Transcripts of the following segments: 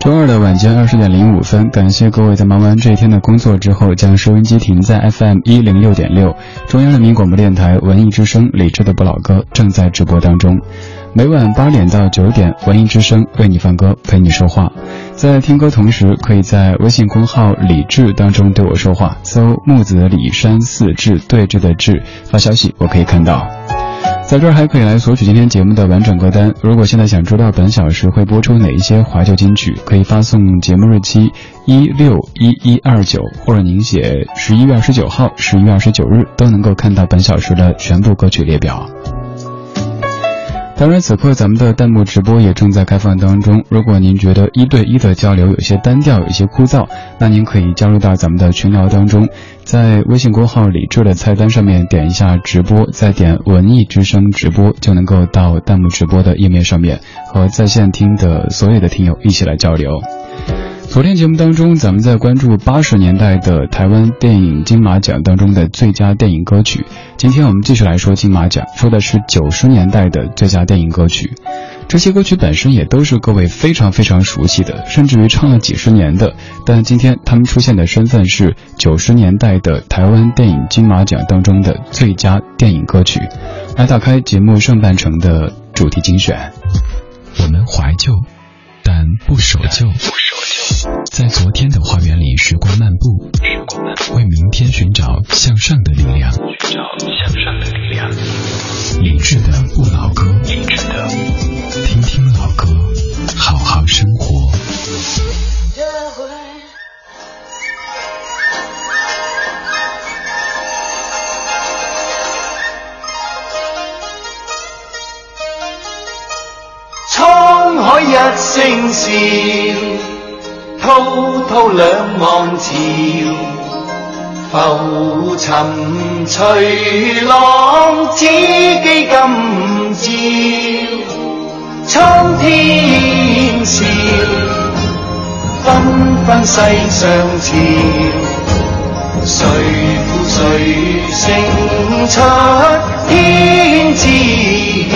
周二的晚间二十点零五分，感谢各位在忙完这一天的工作之后，将收音机停在 FM 一零六点六，中央人民广播电台文艺之声，李志的不老歌正在直播当中。每晚八点到九点，文艺之声为你放歌，陪你说话。在听歌同时，可以在微信公号李志当中对我说话，搜木子李山四志对峙的志发消息，我可以看到。在这儿还可以来索取今天节目的完整歌单。如果现在想知道本小时会播出哪一些怀旧金曲，可以发送节目日期一六一一二九，或者您写十一月二十九号、十一月二十九日，都能够看到本小时的全部歌曲列表。当然，此刻咱们的弹幕直播也正在开放当中。如果您觉得一对一的交流有些单调、有些枯燥，那您可以加入到咱们的群聊当中，在微信公号李智的菜单上面点一下直播，再点文艺之声直播，就能够到弹幕直播的页面上面和在线听的所有的听友一起来交流。昨天节目当中，咱们在关注八十年代的台湾电影金马奖当中的最佳电影歌曲。今天我们继续来说金马奖，说的是九十年代的最佳电影歌曲。这些歌曲本身也都是各位非常非常熟悉的，甚至于唱了几十年的。但今天他们出现的身份是九十年代的台湾电影金马奖当中的最佳电影歌曲。来打开节目上半程的主题精选。我们怀旧，但不守旧。在昨天的花园里，时光漫步，为明天寻找向上的力量。笑。滔滔两岸潮，浮沉随浪，只记今朝。苍天笑，纷纷世上潮，谁负谁胜出天知晓。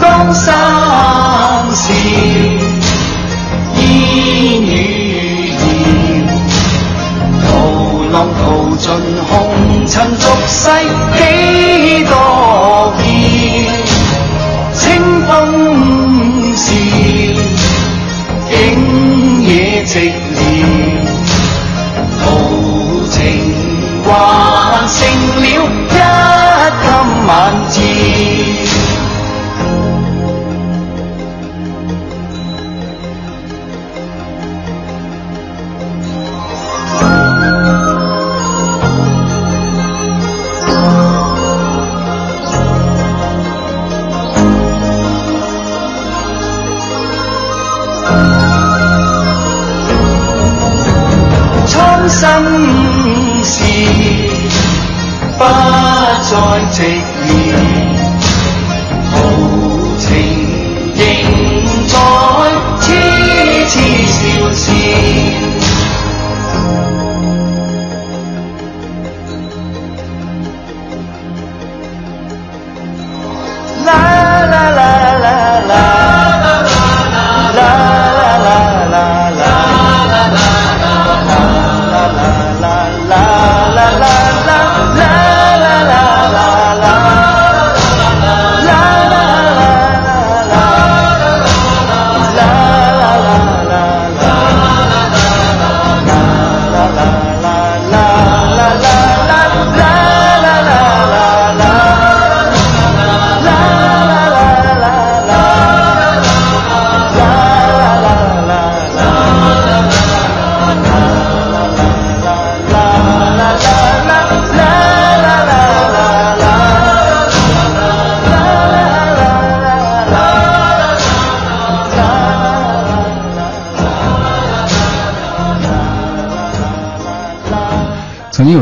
江山笑。烟雨遥，涛浪淘尽红尘俗世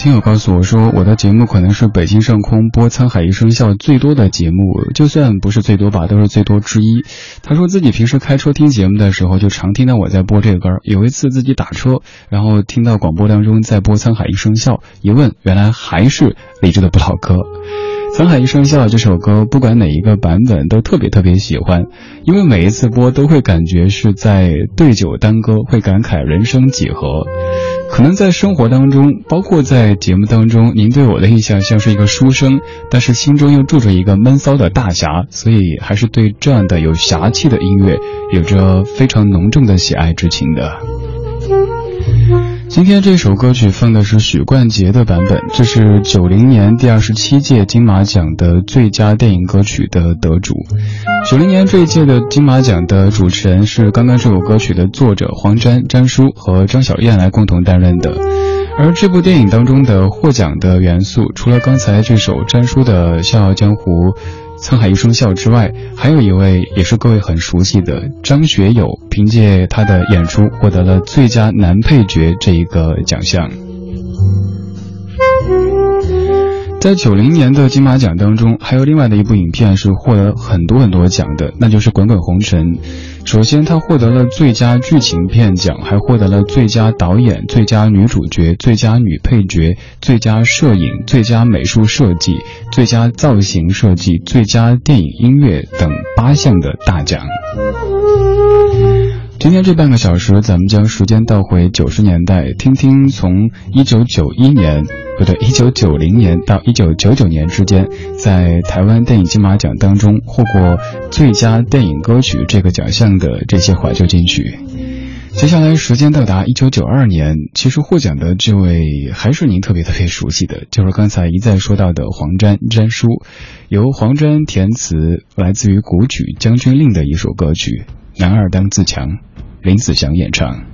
听友告诉我说，我的节目可能是北京上空播《沧海一声笑》最多的节目，就算不是最多吧，都是最多之一。他说自己平时开车听节目的时候，就常听到我在播这个歌。有一次自己打车，然后听到广播当中在播《沧海一声笑》，一问，原来还是李志的不老歌。沧海一声笑这首歌，不管哪一个版本都特别特别喜欢，因为每一次播都会感觉是在对酒当歌，会感慨人生几何。可能在生活当中，包括在节目当中，您对我的印象像是一个书生，但是心中又住着一个闷骚的大侠，所以还是对这样的有侠气的音乐有着非常浓重的喜爱之情的。今天这首歌曲放的是许冠杰的版本，这是九零年第二十七届金马奖的最佳电影歌曲的得主。九零年这一届的金马奖的主持人是刚刚这首歌曲的作者黄沾、沾叔和张小燕来共同担任的。而这部电影当中的获奖的元素，除了刚才这首沾叔的《笑傲江湖》。沧海一声笑之外，还有一位也是各位很熟悉的张学友，凭借他的演出获得了最佳男配角这一个奖项。在九零年的金马奖当中，还有另外的一部影片是获得很多很多奖的，那就是《滚滚红尘》。首先，它获得了最佳剧情片奖，还获得了最佳导演、最佳女主角、最佳女配角、最佳摄影、最佳美术设计、最佳造型设计、最佳电影音乐等八项的大奖。今天这半个小时，咱们将时间倒回九十年代，听听从一九九一年，不对，一九九零年到一九九九年之间，在台湾电影金马奖当中获过最佳电影歌曲这个奖项的这些怀旧金曲。接下来时间到达一九九二年，其实获奖的这位还是您特别特别熟悉的，就是刚才一再说到的黄沾沾叔，由黄沾填词，来自于古曲《将军令》的一首歌曲《男儿当自强》。林子祥演唱。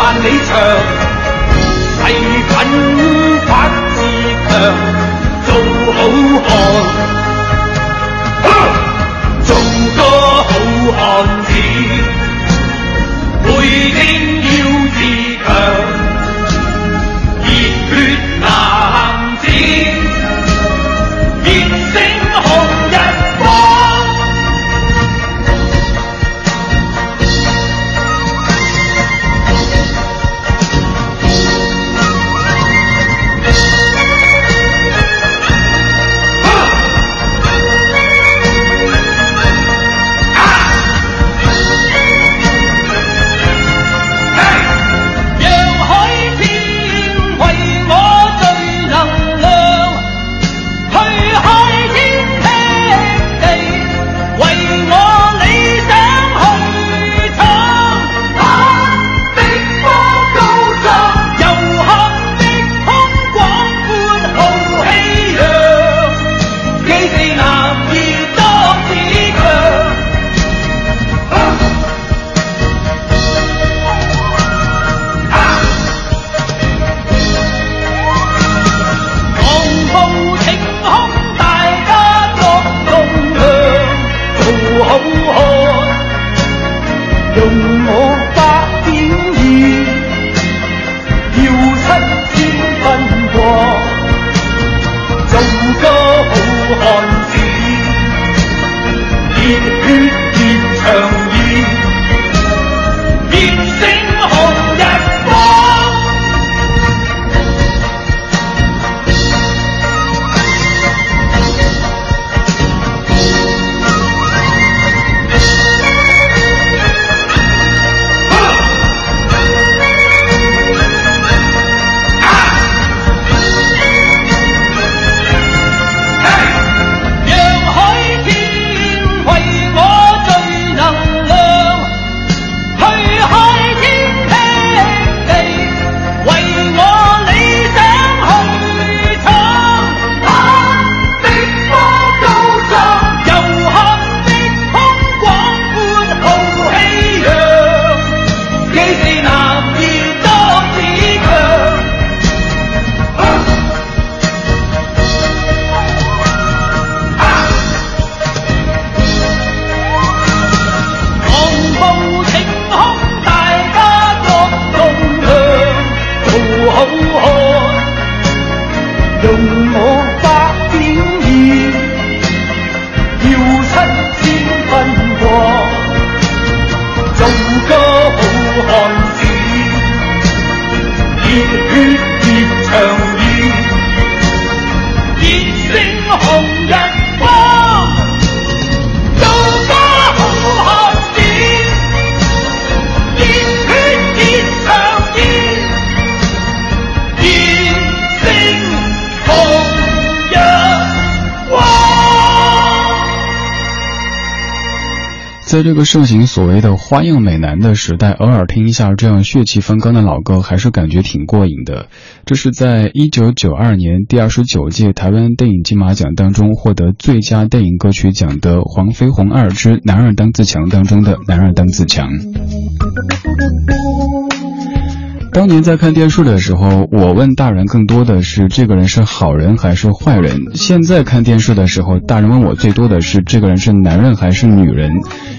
万里长，七千分过做个好汉子热血热肠在这个盛行所谓的花样美男的时代，偶尔听一下这样血气方刚的老歌，还是感觉挺过瘾的。这是在一九九二年第二十九届台湾电影金马奖当中获得最佳电影歌曲奖的黄飞鸿二之男儿当自强当中的男儿当自强。当年在看电视的时候，我问大人更多的是这个人是好人还是坏人。现在看电视的时候，大人问我最多的是这个人是男人还是女人。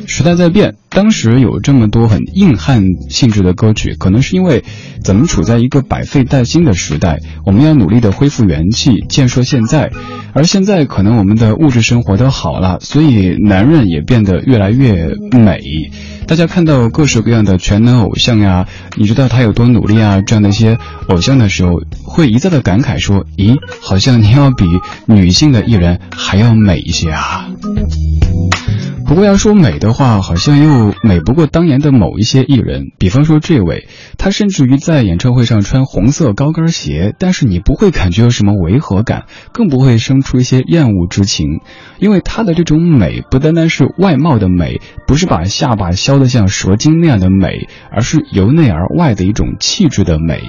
时代在变，当时有这么多很硬汉性质的歌曲，可能是因为咱们处在一个百废待兴的时代，我们要努力的恢复元气，建设现在。而现在可能我们的物质生活都好了，所以男人也变得越来越美。大家看到各式各样的全能偶像呀，你知道他有多努力啊？这样的一些偶像的时候，会一再的感慨说：“咦，好像你要比女性的艺人还要美一些啊。”不过要说美的话，好像又美不过当年的某一些艺人。比方说这位，他甚至于在演唱会上穿红色高跟鞋，但是你不会感觉有什么违和感，更不会生出一些厌恶之情，因为他的这种美不单单是外貌的美，不是把下巴削得像蛇精那样的美，而是由内而外的一种气质的美。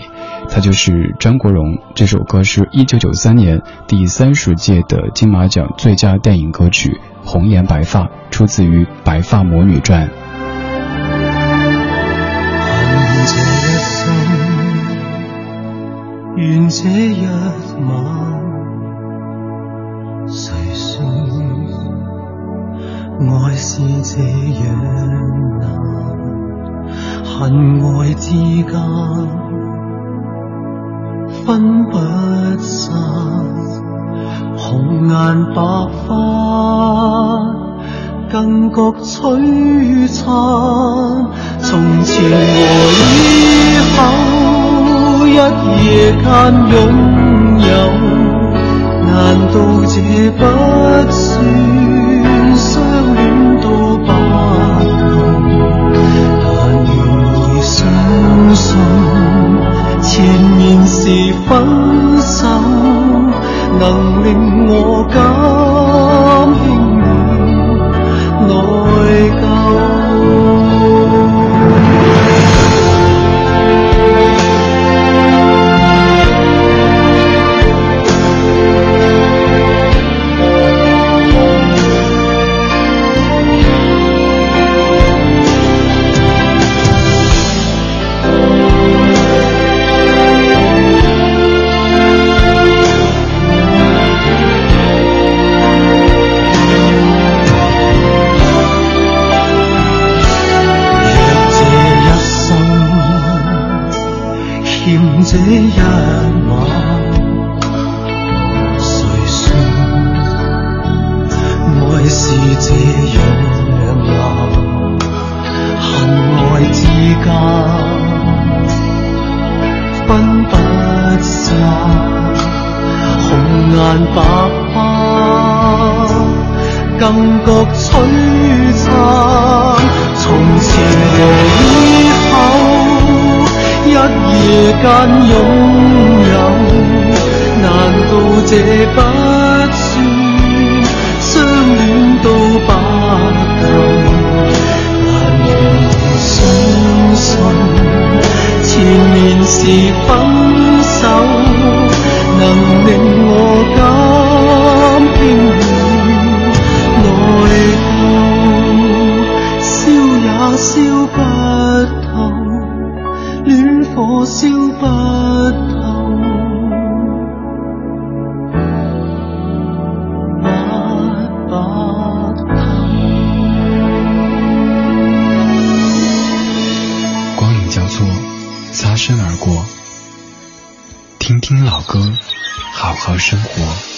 他就是张国荣。这首歌是一九九三年第三十届的金马奖最佳电影歌曲。红颜白发出自于《白发魔女传》。恨这一生，愿这一晚，谁说爱是这样难？恨爱之间分不散。红颜白发，更觉璀璨。从前和以后，一夜间拥有，难道这不算相恋到白头？但愿你相信，前面是分手。能令我感内疚。红颜白发更觉璀璨。从前和以后。一夜间拥有，难道这不算相恋到白头？但愿相信，前面是分烧也烧不透。恋火烧不好生活。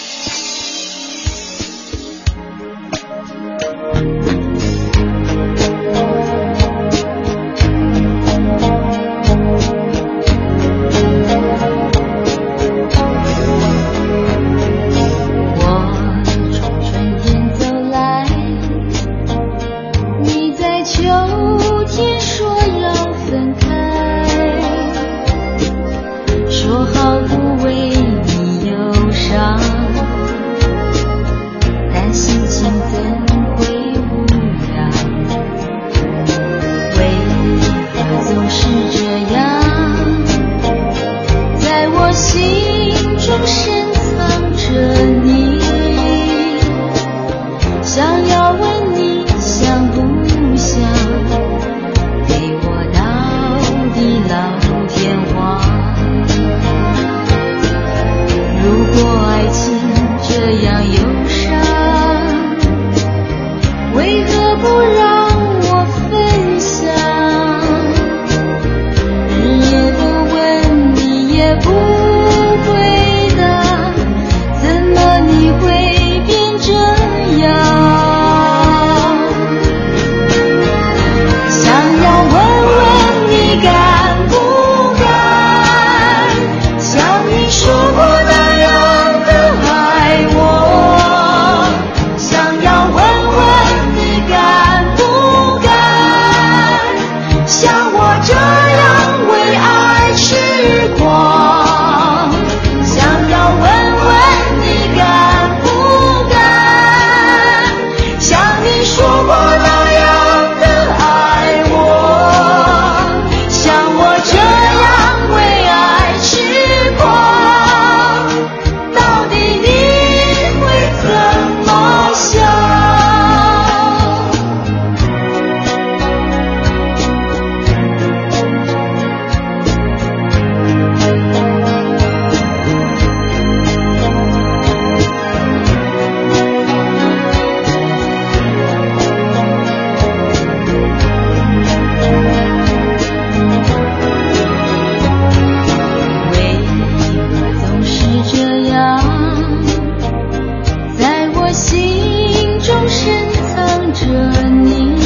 着你。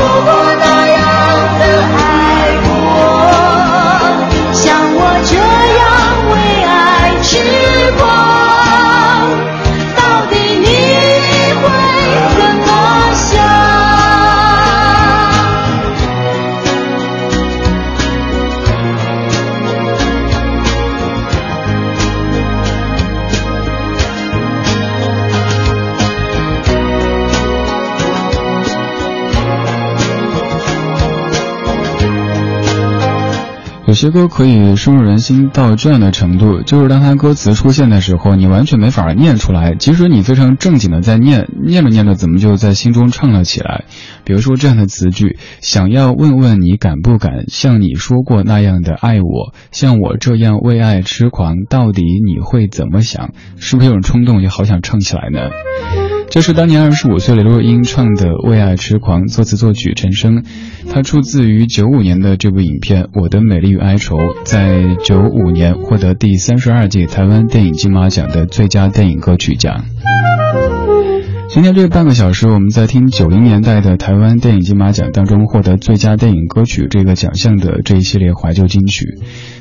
有些歌可以深入人心到这样的程度，就是当它歌词出现的时候，你完全没法念出来。即使你非常正经的在念，念着念着，怎么就在心中唱了起来？比如说这样的词句：想要问问你敢不敢像你说过那样的爱我，像我这样为爱痴狂，到底你会怎么想？是不是有种冲动，也好想唱起来呢？这是当年二十五岁的刘若英唱的《为爱痴狂》，作词作曲陈升。它出自于九五年的这部影片《我的美丽与哀愁》，在九五年获得第三十二届台湾电影金马奖的最佳电影歌曲奖。今天这半个小时，我们在听九零年代的台湾电影金马奖当中获得最佳电影歌曲这个奖项的这一系列怀旧金曲。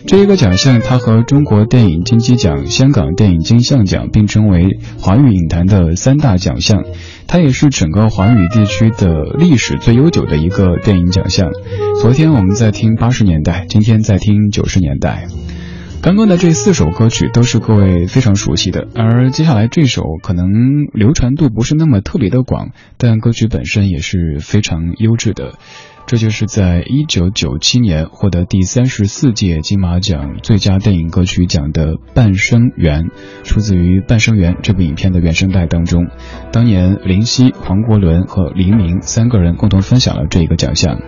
这一个奖项，它和中国电影金鸡奖、香港电影金像奖并称为华语影坛的三大奖项。它也是整个华语地区的历史最悠久的一个电影奖项。昨天我们在听八十年代，今天在听九十年代。刚刚的这四首歌曲都是各位非常熟悉的，而接下来这首可能流传度不是那么特别的广，但歌曲本身也是非常优质的。这就是在一九九七年获得第三十四届金马奖最佳电影歌曲奖的《半生缘》，出自于《半生缘》这部影片的原声带当中。当年林夕、黄国伦和黎明三个人共同分享了这一个奖项。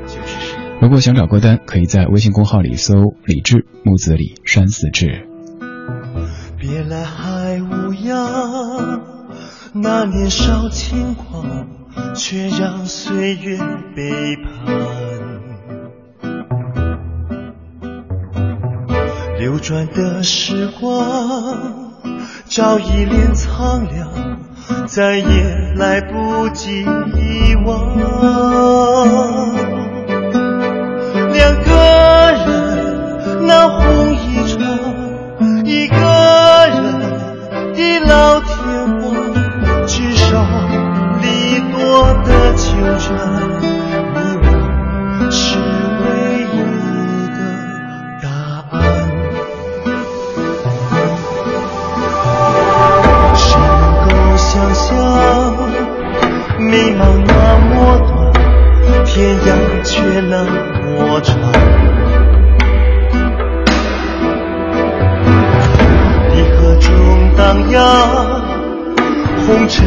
如果想找歌单，可以在微信公号里搜“李志木子李山寺志”。别来还无恙，那年少轻狂。却让岁月背叛。流转的时光早已脸苍凉，再也来不及遗忘。两个迷茫那么短，天涯却那么长。离合中荡漾，红尘